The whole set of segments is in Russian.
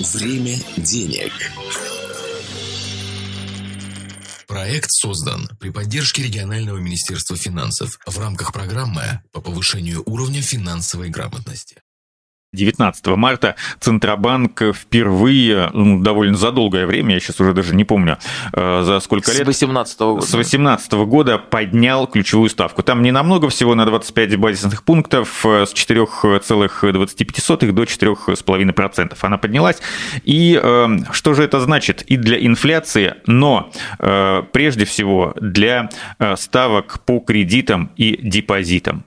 Время денег. Проект создан при поддержке регионального министерства финансов в рамках программы по повышению уровня финансовой грамотности. 19 марта Центробанк впервые, ну, довольно за долгое время, я сейчас уже даже не помню, э, за сколько лет... С 18 -го года. С 18 -го года поднял ключевую ставку. Там не намного, всего на 25 базисных пунктов, э, с 4,25 до 4,5% она поднялась. И э, что же это значит и для инфляции, но прежде всего для ставок по кредитам и депозитам.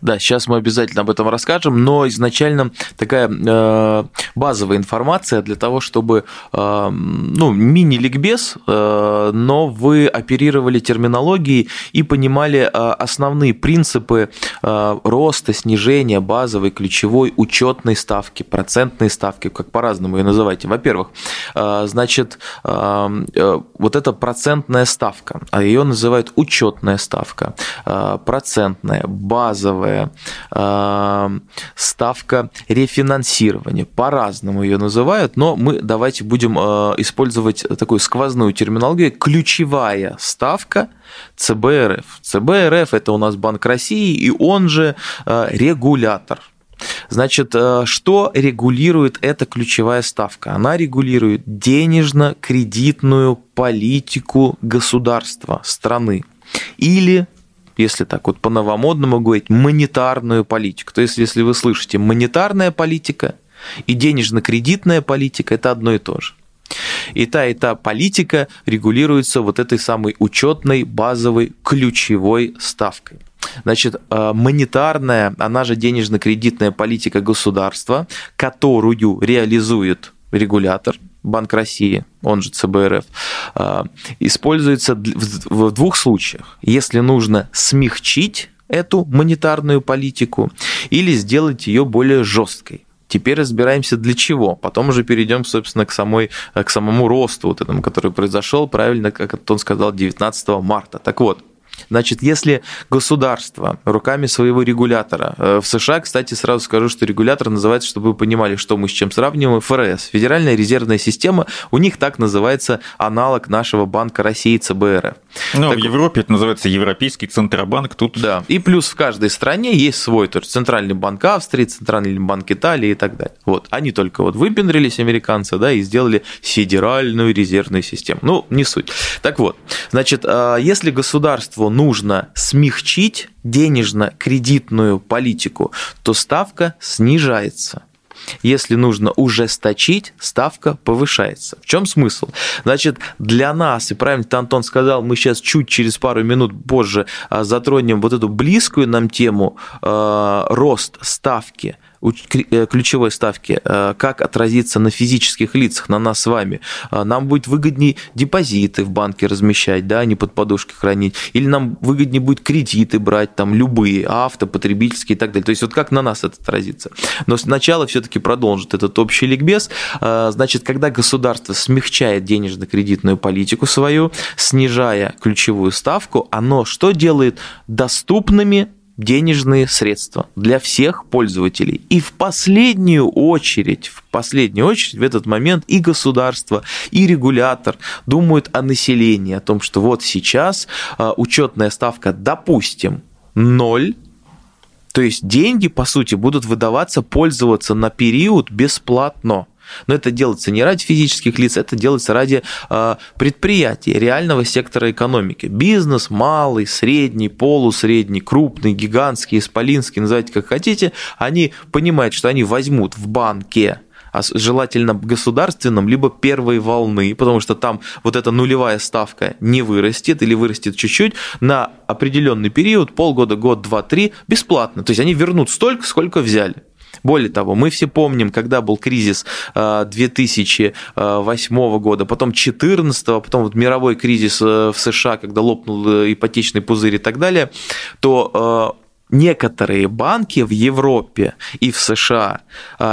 Да, сейчас мы обязательно об этом расскажем, но изначально такая э, базовая информация для того, чтобы, э, ну, мини-ликбез, э, но вы оперировали терминологией и понимали э, основные принципы э, роста, снижения базовой, ключевой, учетной ставки, процентной ставки, как по-разному ее называйте. Во-первых, э, значит, вот эта процентная ставка, а ее называют учетная ставка, процентная, базовая, базовая э, ставка рефинансирования. По-разному ее называют, но мы давайте будем э, использовать такую сквозную терминологию. Ключевая ставка ЦБРФ. ЦБРФ – это у нас Банк России, и он же э, регулятор. Значит, что регулирует эта ключевая ставка? Она регулирует денежно-кредитную политику государства, страны или если так вот по-новомодному говорить, монетарную политику. То есть, если вы слышите монетарная политика и денежно-кредитная политика, это одно и то же. И та, и та политика регулируется вот этой самой учетной базовой ключевой ставкой. Значит, э, монетарная, она же денежно-кредитная политика государства, которую реализует регулятор, Банк России, он же ЦБРФ, а, используется в двух случаях. Если нужно смягчить эту монетарную политику или сделать ее более жесткой. Теперь разбираемся для чего. Потом уже перейдем, собственно, к, самой, к самому росту вот этому, который произошел, правильно, как он сказал, 19 марта. Так вот, Значит, если государство руками своего регулятора, э, в США, кстати, сразу скажу, что регулятор называется, чтобы вы понимали, что мы с чем сравниваем, ФРС, Федеральная резервная система, у них так называется аналог нашего банка России ЦБРФ. Ну, так, в Европе это называется Европейский Центробанк, тут... Да, и плюс в каждой стране есть свой, то есть Центральный банк Австрии, Центральный банк Италии и так далее. Вот, они только вот выпендрились, американцы, да, и сделали Федеральную резервную систему. Ну, не суть. Так вот, значит, а, если государству нужно смягчить денежно-кредитную политику, то ставка снижается. Если нужно ужесточить, ставка повышается. В чем смысл? Значит, для нас, и правильно Антон сказал, мы сейчас чуть через пару минут позже а, затронем вот эту близкую нам тему э, рост ставки ключевой ставки, э, как отразится на физических лицах, на нас с вами. Э, нам будет выгоднее депозиты в банке размещать, да, а не под подушкой хранить. Или нам выгоднее будет кредиты брать, там, любые, авто, потребительские и так далее. То есть вот как на нас это отразится. Но сначала все-таки продолжит этот общий ликбез. Значит, когда государство смягчает денежно-кредитную политику свою, снижая ключевую ставку, оно что делает? Доступными денежные средства для всех пользователей. И в последнюю очередь, в последнюю очередь в этот момент и государство, и регулятор думают о населении, о том, что вот сейчас а, учетная ставка, допустим, ноль, то есть деньги, по сути, будут выдаваться, пользоваться на период бесплатно. Но это делается не ради физических лиц, это делается ради а, предприятий, реального сектора экономики. Бизнес, малый, средний, полусредний, крупный, гигантский, исполинский, называйте как хотите, они понимают, что они возьмут в банке а желательно государственном, либо первой волны, потому что там вот эта нулевая ставка не вырастет или вырастет чуть-чуть на определенный период, полгода, год, два, три, бесплатно. То есть они вернут столько, сколько взяли. Более того, мы все помним, когда был кризис 2008 э, года, потом 2014, потом вот мировой кризис э, в США, когда лопнул э, ипотечный пузырь и так далее, то некоторые банки в Европе и в США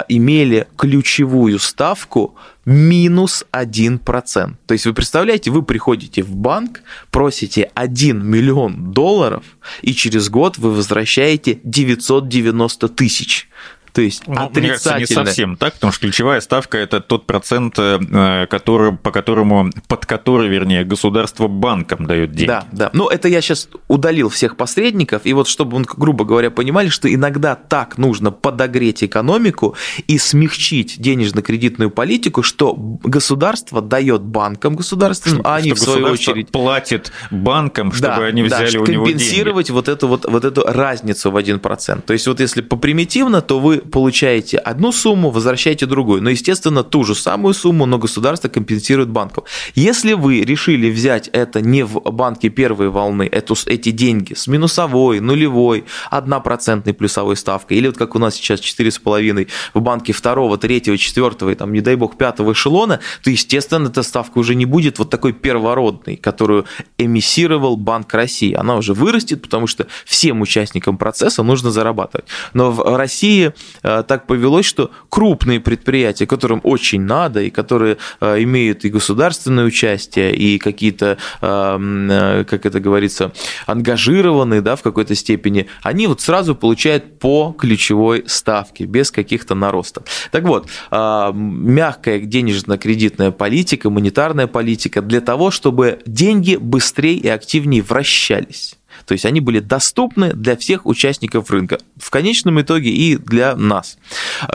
имели ключевую ставку минус 1%. То есть вы представляете, вы приходите в банк, просите 1 миллион долларов, и через год вы возвращаете 990 тысяч. То есть ну, отрицательная. не совсем так, потому что ключевая ставка это тот процент, э, который, по которому, под который, вернее, государство банкам дает деньги. Да, да. Ну, это я сейчас удалил всех посредников, и вот чтобы, грубо говоря, понимали, что иногда так нужно подогреть экономику и смягчить денежно-кредитную политику, что государство дает банкам государственным, а они, в свою очередь... платит банкам, чтобы да, они взяли да, у него деньги. компенсировать вот эту, вот, вот эту разницу в 1%. То есть вот если попримитивно, то вы получаете одну сумму, возвращаете другую. Но, естественно, ту же самую сумму, но государство компенсирует банков. Если вы решили взять это не в банке первой волны, эту, эти деньги с минусовой, нулевой, однопроцентной плюсовой ставкой, или вот как у нас сейчас 4,5 в банке второго, третьего, четвертого и там, не дай бог, пятого эшелона, то, естественно, эта ставка уже не будет вот такой первородной, которую эмиссировал Банк России. Она уже вырастет, потому что всем участникам процесса нужно зарабатывать. Но в России так повелось, что крупные предприятия, которым очень надо, и которые э, имеют и государственное участие, и какие-то, э, как это говорится, ангажированные да, в какой-то степени, они вот сразу получают по ключевой ставке, без каких-то наростов. Так вот, мягкая денежно-кредитная политика, монетарная политика для того, чтобы деньги быстрее и активнее вращались. То есть они были доступны для всех участников рынка, в конечном итоге и для нас.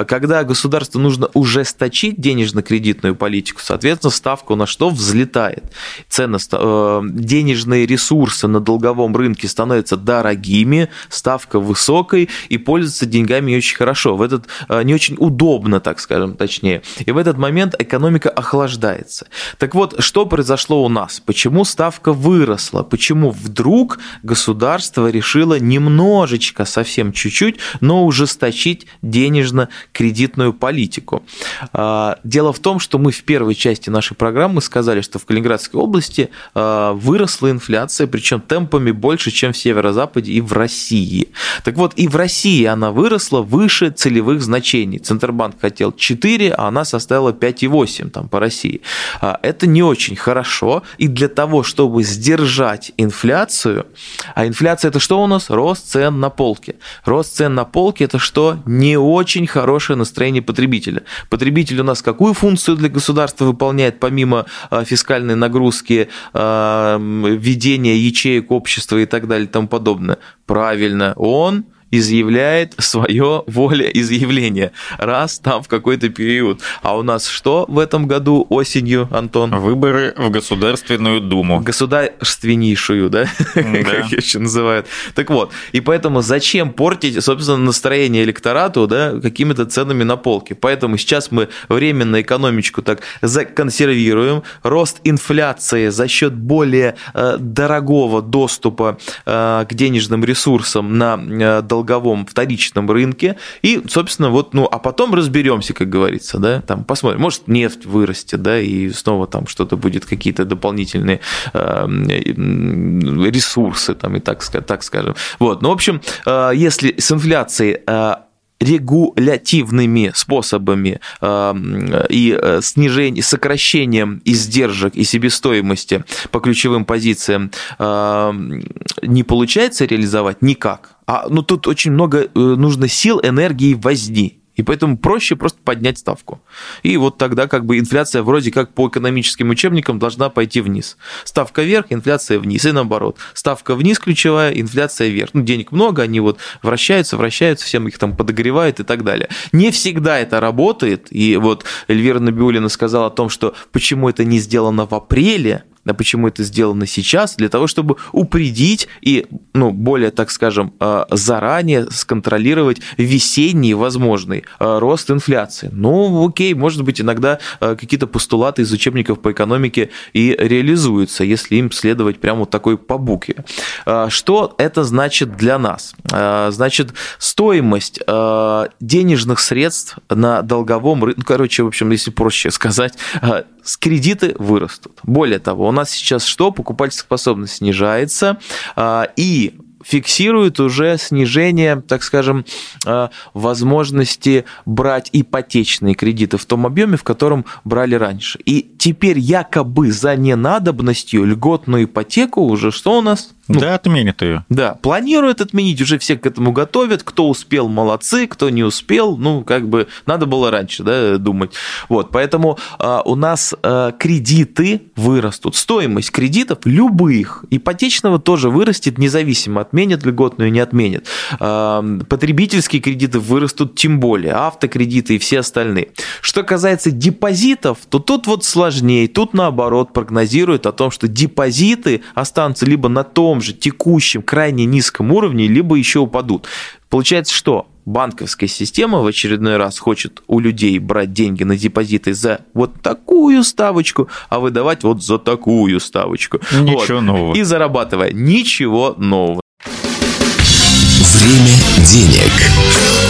Когда государству нужно ужесточить денежно-кредитную политику, соответственно, ставка на что взлетает. Ценность, э, денежные ресурсы на долговом рынке становятся дорогими, ставка высокой, и пользоваться деньгами не очень хорошо. В этот, э, не очень удобно, так скажем, точнее. И в этот момент экономика охлаждается. Так вот, что произошло у нас? Почему ставка выросла? Почему вдруг государство государство решило немножечко, совсем чуть-чуть, но ужесточить денежно-кредитную политику. А, дело в том, что мы в первой части нашей программы сказали, что в Калининградской области а, выросла инфляция, причем темпами больше, чем в Северо-Западе и в России. Так вот, и в России она выросла выше целевых значений. Центробанк хотел 4, а она составила 5,8 там, по России. А, это не очень хорошо, и для того, чтобы сдержать инфляцию, а инфляция это что у нас? Рост цен на полке. Рост цен на полке это что? Не очень хорошее настроение потребителя. Потребитель у нас какую функцию для государства выполняет, помимо а, фискальной нагрузки, а, ведения ячеек общества и так далее и тому подобное? Правильно, он изъявляет свое волеизъявление раз там в какой-то период. А у нас что в этом году осенью, Антон? Выборы в Государственную Думу. Государственнейшую, да? как еще называют. Так вот, и поэтому зачем портить, собственно, настроение электорату да, какими-то ценами на полке? Поэтому сейчас мы временно экономичку так законсервируем. Рост инфляции за счет более э, дорогого доступа э, к денежным ресурсам на э, долг долговом вторичном рынке. И, собственно, вот, ну, а потом разберемся, как говорится, да, там посмотрим. Может, нефть вырастет, да, и снова там что-то будет, какие-то дополнительные э, ресурсы, там, и так, так скажем. Вот, ну, в общем, э, если с инфляцией э, регулятивными способами э, и снижением, сокращением издержек и себестоимости по ключевым позициям э, не получается реализовать никак. А ну тут очень много нужно сил, энергии, возни. И поэтому проще просто поднять ставку. И вот тогда как бы инфляция вроде как по экономическим учебникам должна пойти вниз. Ставка вверх, инфляция вниз. И наоборот. Ставка вниз ключевая, инфляция вверх. Ну, денег много, они вот вращаются, вращаются, всем их там подогревают и так далее. Не всегда это работает. И вот Эльвира Набиулина сказала о том, что почему это не сделано в апреле, да почему это сделано сейчас, для того, чтобы упредить и, ну, более, так скажем, э, заранее сконтролировать весенний возможный э, рост инфляции. Ну, окей, может быть, иногда э, какие-то постулаты из учебников по экономике и реализуются, если им следовать прямо вот такой по букве. Что это значит для нас? Значит, стоимость денежных средств на долговом рынке, ну, короче, в общем, если проще сказать, кредиты вырастут. Более того, у нас сейчас что? Покупательская способность снижается, а, и фиксирует уже снижение, так скажем, а, возможности брать ипотечные кредиты в том объеме, в котором брали раньше. И теперь якобы за ненадобностью льготную ипотеку уже что у нас? Ну, да, отменят ее. Да, планируют отменить, уже все к этому готовят. Кто успел, молодцы, кто не успел, ну, как бы надо было раньше, да, думать. Вот, поэтому а, у нас а, кредиты вырастут. Стоимость кредитов любых, ипотечного тоже вырастет, независимо, отменят льготную, не отменят. А, потребительские кредиты вырастут тем более, автокредиты и все остальные. Что касается депозитов, то тут вот сложнее. Тут наоборот прогнозируют о том, что депозиты останутся либо на том же текущем крайне низком уровне, либо еще упадут. Получается, что банковская система в очередной раз хочет у людей брать деньги на депозиты за вот такую ставочку, а выдавать вот за такую ставочку. Ничего вот. нового. И зарабатывая ничего нового. Время денег.